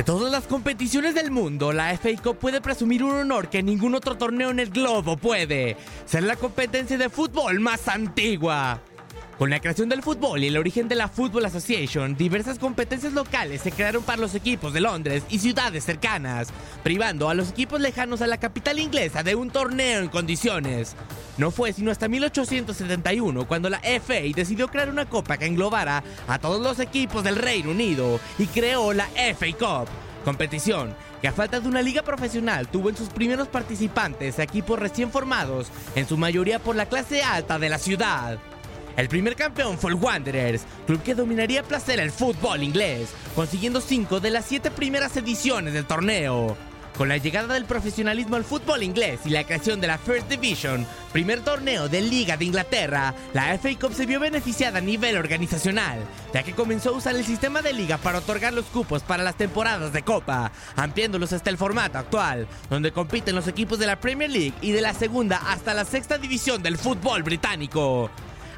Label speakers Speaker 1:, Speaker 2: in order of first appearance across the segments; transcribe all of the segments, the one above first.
Speaker 1: De todas las competiciones del mundo, la FA Cup puede presumir un honor que ningún otro torneo en el globo puede. Ser la competencia de fútbol más antigua. Con la creación del fútbol y el origen de la Football Association, diversas competencias locales se crearon para los equipos de Londres y ciudades cercanas, privando a los equipos lejanos a la capital inglesa de un torneo en condiciones. No fue sino hasta 1871 cuando la FA decidió crear una copa que englobara a todos los equipos del Reino Unido y creó la FA Cup, competición que a falta de una liga profesional tuvo en sus primeros participantes equipos recién formados, en su mayoría por la clase alta de la ciudad. El primer campeón fue el Wanderers, club que dominaría placer el fútbol inglés, consiguiendo cinco de las siete primeras ediciones del torneo. Con la llegada del profesionalismo al fútbol inglés y la creación de la First Division, primer torneo de Liga de Inglaterra, la FA Cup se vio beneficiada a nivel organizacional, ya que comenzó a usar el sistema de liga para otorgar los cupos para las temporadas de Copa, ampliándolos hasta el formato actual, donde compiten los equipos de la Premier League y de la segunda hasta la sexta división del fútbol británico.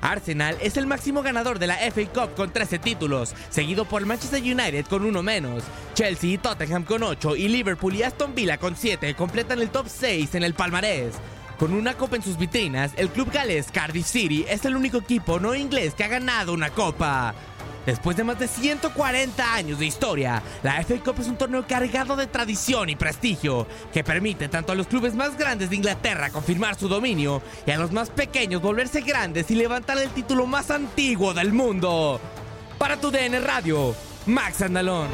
Speaker 1: Arsenal es el máximo ganador de la FA Cup con 13 títulos, seguido por Manchester United con uno menos. Chelsea y Tottenham con 8 y Liverpool y Aston Villa con 7 completan el top 6 en el palmarés. Con una copa en sus vitrinas, el club galés Cardiff City es el único equipo no inglés que ha ganado una copa. Después de más de 140 años de historia, la FA Cup es un torneo cargado de tradición y prestigio, que permite tanto a los clubes más grandes de Inglaterra confirmar su dominio y a los más pequeños volverse grandes y levantar el título más antiguo del mundo. Para tu DN Radio, Max Andalón.